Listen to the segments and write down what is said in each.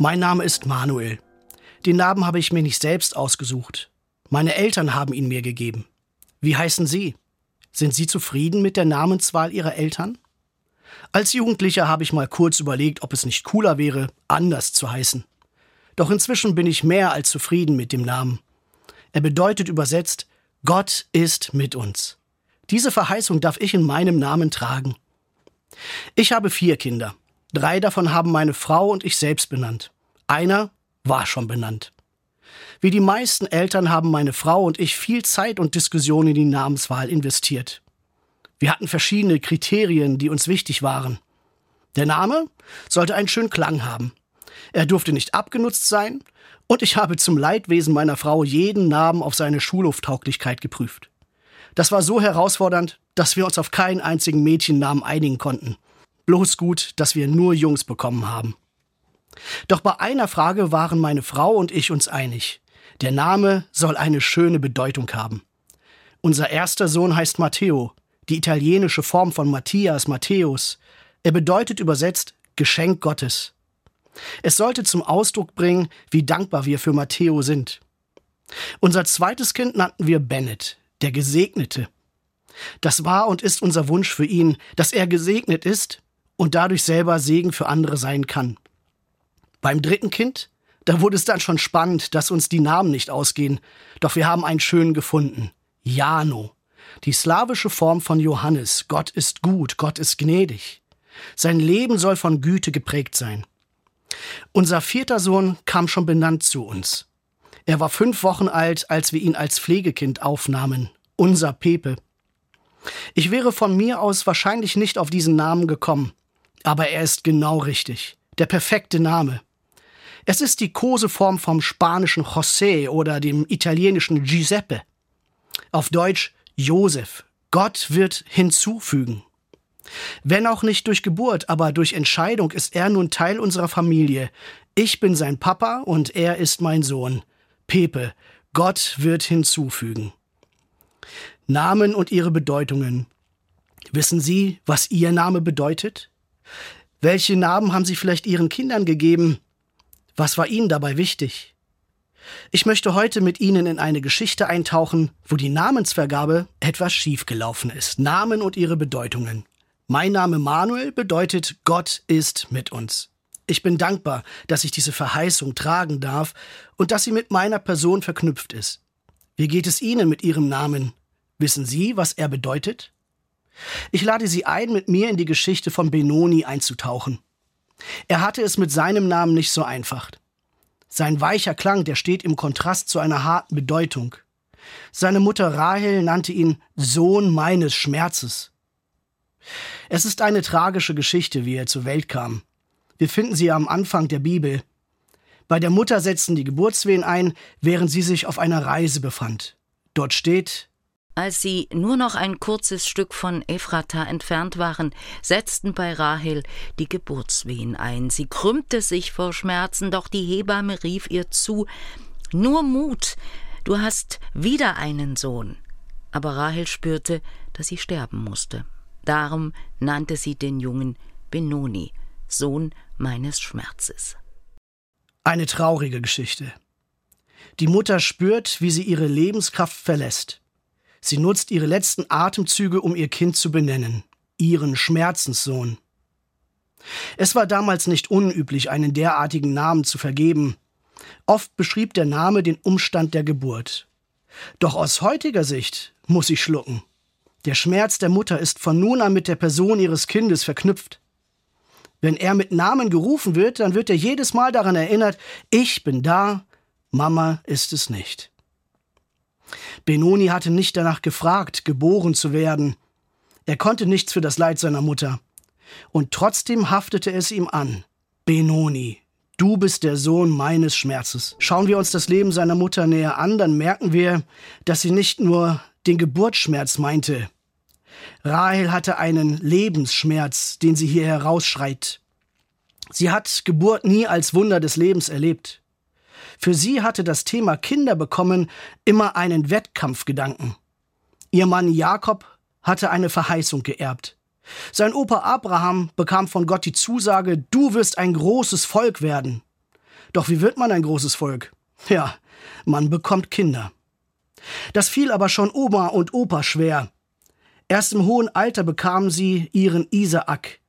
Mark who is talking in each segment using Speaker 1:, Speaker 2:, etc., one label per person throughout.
Speaker 1: Mein Name ist Manuel. Den Namen habe ich mir nicht selbst ausgesucht. Meine Eltern haben ihn mir gegeben. Wie heißen Sie? Sind Sie zufrieden mit der Namenswahl Ihrer Eltern? Als Jugendlicher habe ich mal kurz überlegt, ob es nicht cooler wäre, anders zu heißen. Doch inzwischen bin ich mehr als zufrieden mit dem Namen. Er bedeutet übersetzt, Gott ist mit uns. Diese Verheißung darf ich in meinem Namen tragen. Ich habe vier Kinder. Drei davon haben meine Frau und ich selbst benannt. Einer war schon benannt. Wie die meisten Eltern haben meine Frau und ich viel Zeit und Diskussion in die Namenswahl investiert. Wir hatten verschiedene Kriterien, die uns wichtig waren. Der Name sollte einen schönen Klang haben. Er durfte nicht abgenutzt sein und ich habe zum Leidwesen meiner Frau jeden Namen auf seine Schulhoftauglichkeit geprüft. Das war so herausfordernd, dass wir uns auf keinen einzigen Mädchennamen einigen konnten. Bloß gut, dass wir nur Jungs bekommen haben. Doch bei einer Frage waren meine Frau und ich uns einig. Der Name soll eine schöne Bedeutung haben. Unser erster Sohn heißt Matteo, die italienische Form von Matthias, Matthäus. Er bedeutet übersetzt Geschenk Gottes. Es sollte zum Ausdruck bringen, wie dankbar wir für Matteo sind. Unser zweites Kind nannten wir Bennett, der Gesegnete. Das war und ist unser Wunsch für ihn, dass er gesegnet ist und dadurch selber Segen für andere sein kann. Beim dritten Kind, da wurde es dann schon spannend, dass uns die Namen nicht ausgehen, doch wir haben einen schönen gefunden. Jano. Die slawische Form von Johannes. Gott ist gut, Gott ist gnädig. Sein Leben soll von Güte geprägt sein. Unser vierter Sohn kam schon benannt zu uns. Er war fünf Wochen alt, als wir ihn als Pflegekind aufnahmen. Unser Pepe. Ich wäre von mir aus wahrscheinlich nicht auf diesen Namen gekommen. Aber er ist genau richtig. Der perfekte Name. Es ist die Koseform vom spanischen José oder dem italienischen Giuseppe. Auf Deutsch Josef. Gott wird hinzufügen. Wenn auch nicht durch Geburt, aber durch Entscheidung ist er nun Teil unserer Familie. Ich bin sein Papa und er ist mein Sohn. Pepe, Gott wird hinzufügen. Namen und ihre Bedeutungen. Wissen Sie, was Ihr Name bedeutet? Welche Namen haben Sie vielleicht Ihren Kindern gegeben? Was war Ihnen dabei wichtig? Ich möchte heute mit Ihnen in eine Geschichte eintauchen, wo die Namensvergabe etwas schiefgelaufen ist. Namen und ihre Bedeutungen. Mein Name Manuel bedeutet Gott ist mit uns. Ich bin dankbar, dass ich diese Verheißung tragen darf und dass sie mit meiner Person verknüpft ist. Wie geht es Ihnen mit Ihrem Namen? Wissen Sie, was er bedeutet? Ich lade Sie ein, mit mir in die Geschichte von Benoni einzutauchen. Er hatte es mit seinem Namen nicht so einfach. Sein weicher Klang, der steht im Kontrast zu einer harten Bedeutung. Seine Mutter Rahel nannte ihn Sohn meines Schmerzes. Es ist eine tragische Geschichte, wie er zur Welt kam. Wir finden sie am Anfang der Bibel. Bei der Mutter setzten die Geburtswehen ein, während sie sich auf einer Reise befand. Dort steht,
Speaker 2: als sie nur noch ein kurzes Stück von Ephrata entfernt waren, setzten bei Rahel die Geburtswehen ein. Sie krümmte sich vor Schmerzen, doch die Hebamme rief ihr zu Nur Mut, du hast wieder einen Sohn. Aber Rahel spürte, dass sie sterben musste. Darum nannte sie den Jungen Benoni, Sohn meines Schmerzes.
Speaker 1: Eine traurige Geschichte. Die Mutter spürt, wie sie ihre Lebenskraft verlässt. Sie nutzt ihre letzten Atemzüge, um ihr Kind zu benennen, ihren Schmerzenssohn. Es war damals nicht unüblich, einen derartigen Namen zu vergeben. Oft beschrieb der Name den Umstand der Geburt. Doch aus heutiger Sicht muss ich schlucken. Der Schmerz der Mutter ist von nun an mit der Person ihres Kindes verknüpft. Wenn er mit Namen gerufen wird, dann wird er jedes Mal daran erinnert, ich bin da, Mama ist es nicht. Benoni hatte nicht danach gefragt, geboren zu werden. Er konnte nichts für das Leid seiner Mutter. Und trotzdem haftete es ihm an. Benoni, du bist der Sohn meines Schmerzes. Schauen wir uns das Leben seiner Mutter näher an, dann merken wir, dass sie nicht nur den Geburtsschmerz meinte. Rahel hatte einen Lebensschmerz, den sie hier herausschreit. Sie hat Geburt nie als Wunder des Lebens erlebt. Für sie hatte das Thema Kinder bekommen immer einen Wettkampfgedanken. Ihr Mann Jakob hatte eine Verheißung geerbt. Sein Opa Abraham bekam von Gott die Zusage, du wirst ein großes Volk werden. Doch wie wird man ein großes Volk? Ja, man bekommt Kinder. Das fiel aber schon Oma und Opa schwer. Erst im hohen Alter bekamen sie ihren Isaak.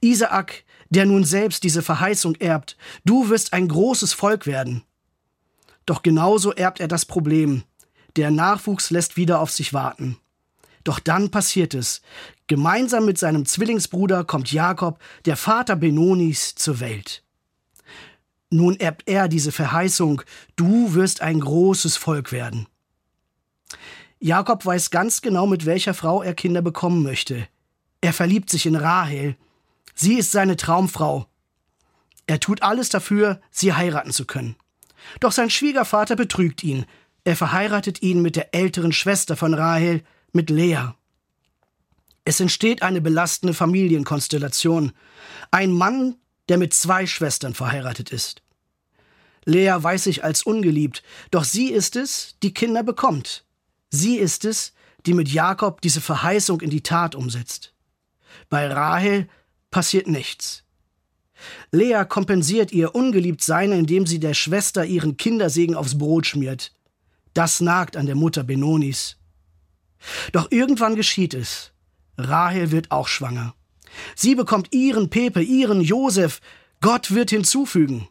Speaker 1: Isaak, der nun selbst diese Verheißung erbt, du wirst ein großes Volk werden. Doch genauso erbt er das Problem. Der Nachwuchs lässt wieder auf sich warten. Doch dann passiert es. Gemeinsam mit seinem Zwillingsbruder kommt Jakob, der Vater Benonis, zur Welt. Nun erbt er diese Verheißung, du wirst ein großes Volk werden. Jakob weiß ganz genau, mit welcher Frau er Kinder bekommen möchte. Er verliebt sich in Rahel. Sie ist seine Traumfrau. Er tut alles dafür, sie heiraten zu können. Doch sein Schwiegervater betrügt ihn. Er verheiratet ihn mit der älteren Schwester von Rahel, mit Lea. Es entsteht eine belastende Familienkonstellation. Ein Mann, der mit zwei Schwestern verheiratet ist. Lea weiß sich als ungeliebt, doch sie ist es, die Kinder bekommt. Sie ist es, die mit Jakob diese Verheißung in die Tat umsetzt. Bei Rahel passiert nichts. Lea kompensiert ihr Ungeliebtsein, indem sie der Schwester ihren Kindersegen aufs Brot schmiert. Das nagt an der Mutter Benonis. Doch irgendwann geschieht es. Rahel wird auch schwanger. Sie bekommt ihren Pepe, ihren Josef. Gott wird hinzufügen.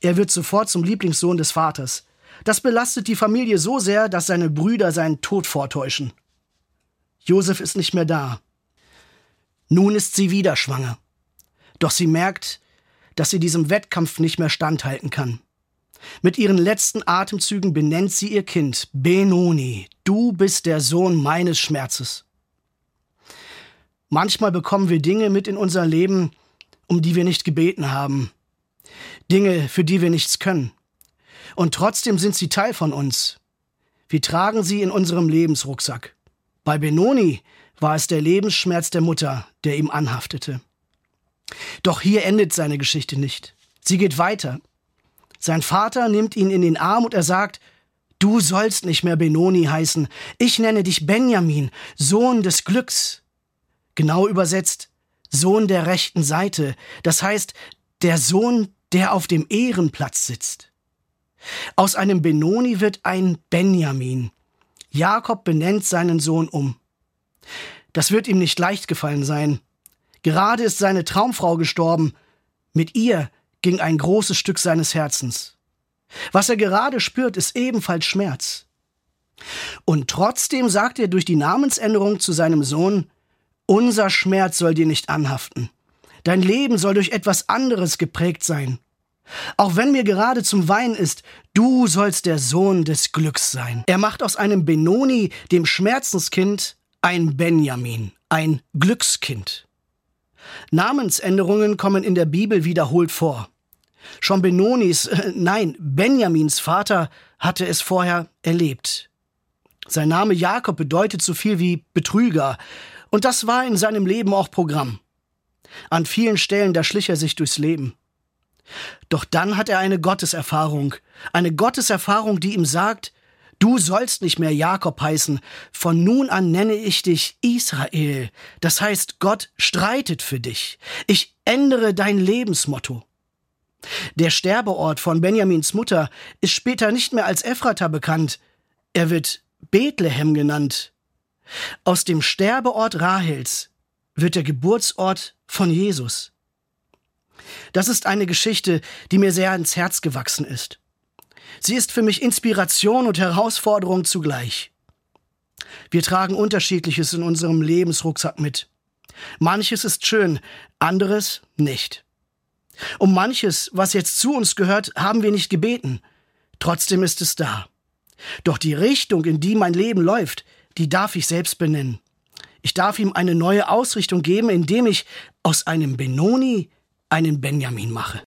Speaker 1: Er wird sofort zum Lieblingssohn des Vaters. Das belastet die Familie so sehr, dass seine Brüder seinen Tod vortäuschen. Josef ist nicht mehr da. Nun ist sie wieder schwanger. Doch sie merkt, dass sie diesem Wettkampf nicht mehr standhalten kann. Mit ihren letzten Atemzügen benennt sie ihr Kind Benoni. Du bist der Sohn meines Schmerzes. Manchmal bekommen wir Dinge mit in unser Leben, um die wir nicht gebeten haben. Dinge, für die wir nichts können. Und trotzdem sind sie Teil von uns. Wir tragen sie in unserem Lebensrucksack. Bei Benoni war es der Lebensschmerz der Mutter, der ihm anhaftete. Doch hier endet seine Geschichte nicht. Sie geht weiter. Sein Vater nimmt ihn in den Arm und er sagt, Du sollst nicht mehr Benoni heißen, ich nenne dich Benjamin, Sohn des Glücks. Genau übersetzt, Sohn der rechten Seite, das heißt, der Sohn, der auf dem Ehrenplatz sitzt. Aus einem Benoni wird ein Benjamin. Jakob benennt seinen Sohn um. Das wird ihm nicht leicht gefallen sein. Gerade ist seine Traumfrau gestorben. Mit ihr ging ein großes Stück seines Herzens. Was er gerade spürt, ist ebenfalls Schmerz. Und trotzdem sagt er durch die Namensänderung zu seinem Sohn, unser Schmerz soll dir nicht anhaften. Dein Leben soll durch etwas anderes geprägt sein. Auch wenn mir gerade zum Weinen ist, du sollst der Sohn des Glücks sein. Er macht aus einem Benoni, dem Schmerzenskind, ein Benjamin, ein Glückskind. Namensänderungen kommen in der Bibel wiederholt vor. Schon Benonis, äh, nein, Benjamins Vater hatte es vorher erlebt. Sein Name Jakob bedeutet so viel wie Betrüger, und das war in seinem Leben auch Programm. An vielen Stellen, da schlich er sich durchs Leben. Doch dann hat er eine Gotteserfahrung, eine Gotteserfahrung, die ihm sagt, Du sollst nicht mehr Jakob heißen, von nun an nenne ich dich Israel. Das heißt, Gott streitet für dich. Ich ändere dein Lebensmotto. Der Sterbeort von Benjamins Mutter ist später nicht mehr als Ephrata bekannt. Er wird Bethlehem genannt. Aus dem Sterbeort Rahels wird der Geburtsort von Jesus. Das ist eine Geschichte, die mir sehr ins Herz gewachsen ist. Sie ist für mich Inspiration und Herausforderung zugleich. Wir tragen unterschiedliches in unserem Lebensrucksack mit. Manches ist schön, anderes nicht. Um manches, was jetzt zu uns gehört, haben wir nicht gebeten. Trotzdem ist es da. Doch die Richtung, in die mein Leben läuft, die darf ich selbst benennen. Ich darf ihm eine neue Ausrichtung geben, indem ich aus einem Benoni einen Benjamin mache.